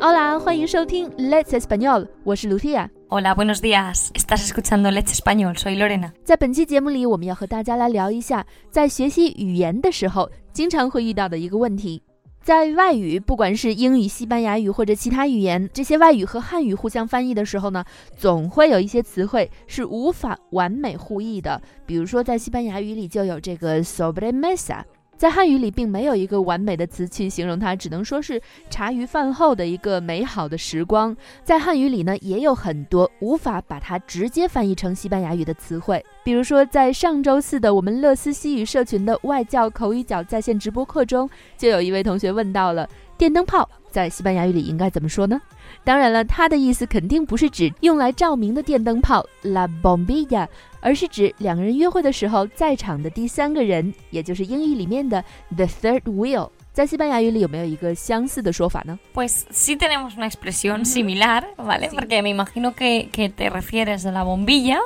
Hola，欢迎收听 Let's Español，我是 Lucia。Hola, buenos días. Estás escuchando Let's Español. Soy Lorena. 在本期节目里，我们要和大家来聊一下，在学习语言的时候，经常会遇到的一个问题。在外语，不管是英语、西班牙语或者其他语言，这些外语和汉语互相翻译的时候呢，总会有一些词汇是无法完美互译的。比如说，在西班牙语里就有这个 sobremesa。在汉语里，并没有一个完美的词去形容它，只能说是茶余饭后的一个美好的时光。在汉语里呢，也有很多无法把它直接翻译成西班牙语的词汇，比如说，在上周四的我们乐思西语社群的外教口语角在线直播课中，就有一位同学问到了电灯泡在西班牙语里应该怎么说呢？当然了，它的意思肯定不是指用来照明的电灯泡 la bombilla，而是指两个人约会的时候在场的第三个人，也就是英语里面的 the third wheel。在西班牙语里有没有一个相似的说法呢？Pues sí tenemos una expresión similar, ¿vale? Porque me imagino que, que te refieres a la bombilla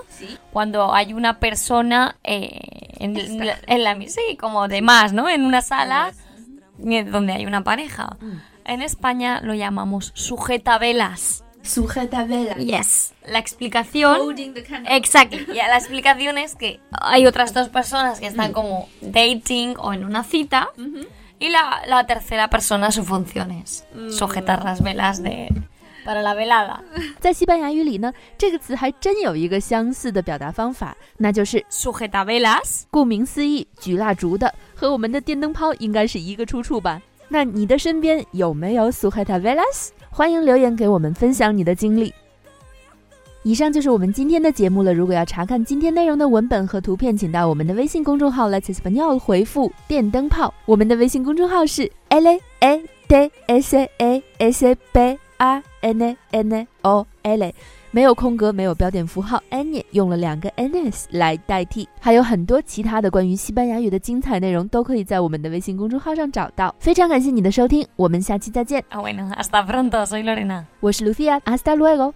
cuando hay una persona eh, en, la, en la sí, como de más, ¿no? En una sala donde hay una pareja. En España lo llamamos sujetavelas. Sujetavelas. Yes. La explicación. Exacto. la explicación es que hay otras dos personas que están como dating o en una cita. Y la, la, tercera persona su función es sujetar las velas de. para la velada. 在西班牙语里呢，这个词还真有一个相似的表达方法，那就是 sujetavelas。顾名思义，举蜡烛的，和我们的电灯泡应该是一个出处吧。 那你的身边有没有 sujetavelas？欢迎留言给我们分享你的经历。以上就是我们今天的节目了。如果要查看今天内容的文本和图片，请到我们的微信公众号 Let's Español 回复“电灯泡”。我们的微信公众号是 L A D S A S B A N N O L。没有空格，没有标点符号，any 用了两个 ns 来代替，还有很多其他的关于西班牙语的精彩内容，都可以在我们的微信公众号上找到。非常感谢你的收听，我们下期再见。Bueno，hasta pronto，soy Lorena，我是 Lucia，hasta luego。